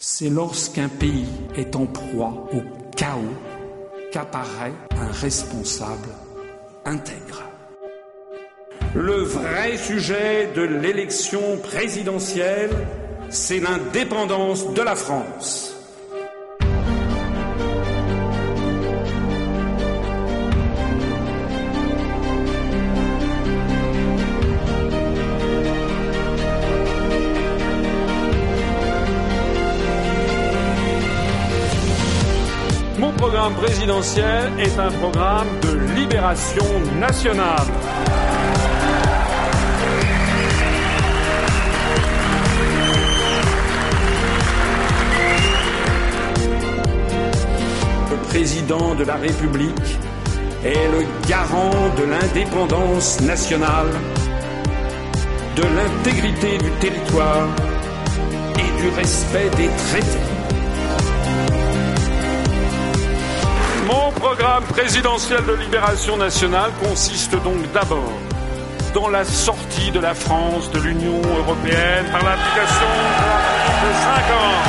C'est lorsqu'un pays est en proie au chaos qu'apparaît un responsable intègre. Le vrai sujet de l'élection présidentielle, c'est l'indépendance de la France. Programme présidentiel est un programme de libération nationale. Le président de la République est le garant de l'indépendance nationale, de l'intégrité du territoire et du respect des traités. Programme présidentiel de libération nationale consiste donc d'abord dans la sortie de la France de l'Union européenne par l'application de 5 ans.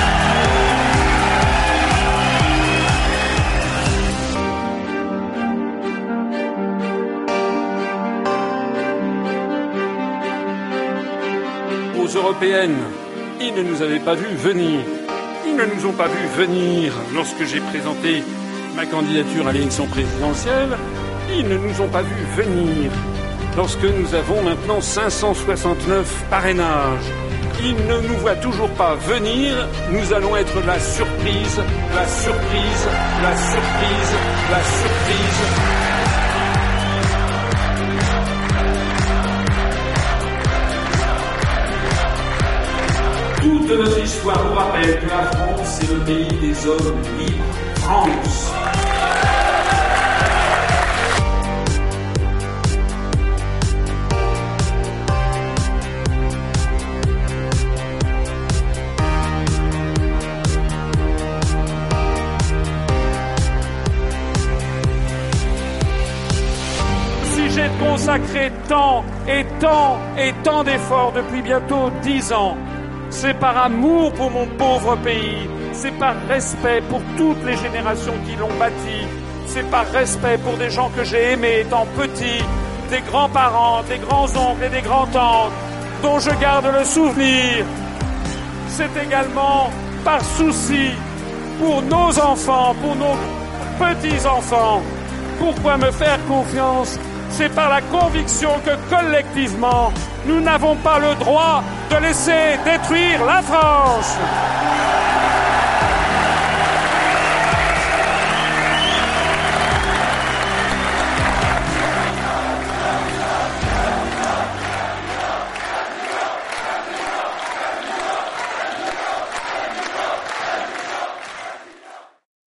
Aux européennes, ils ne nous avaient pas vus venir. Ils ne nous ont pas vus venir lorsque j'ai présenté ma candidature à l'élection présidentielle, ils ne nous ont pas vus venir. Lorsque nous avons maintenant 569 parrainages, ils ne nous voient toujours pas venir. Nous allons être la surprise, la surprise, la surprise, la surprise. Toute notre histoire nous rappelle que la France est le pays des hommes libres. France. Consacré tant et tant et tant d'efforts depuis bientôt dix ans, c'est par amour pour mon pauvre pays, c'est par respect pour toutes les générations qui l'ont bâti, c'est par respect pour des gens que j'ai aimés étant petit, des grands-parents, des grands-oncles et des grands-tantes dont je garde le souvenir. C'est également par souci pour nos enfants, pour nos petits-enfants. Pourquoi me faire confiance C'est par la conviction que collectivement, nous n'avons pas le droit de laisser détruire la France.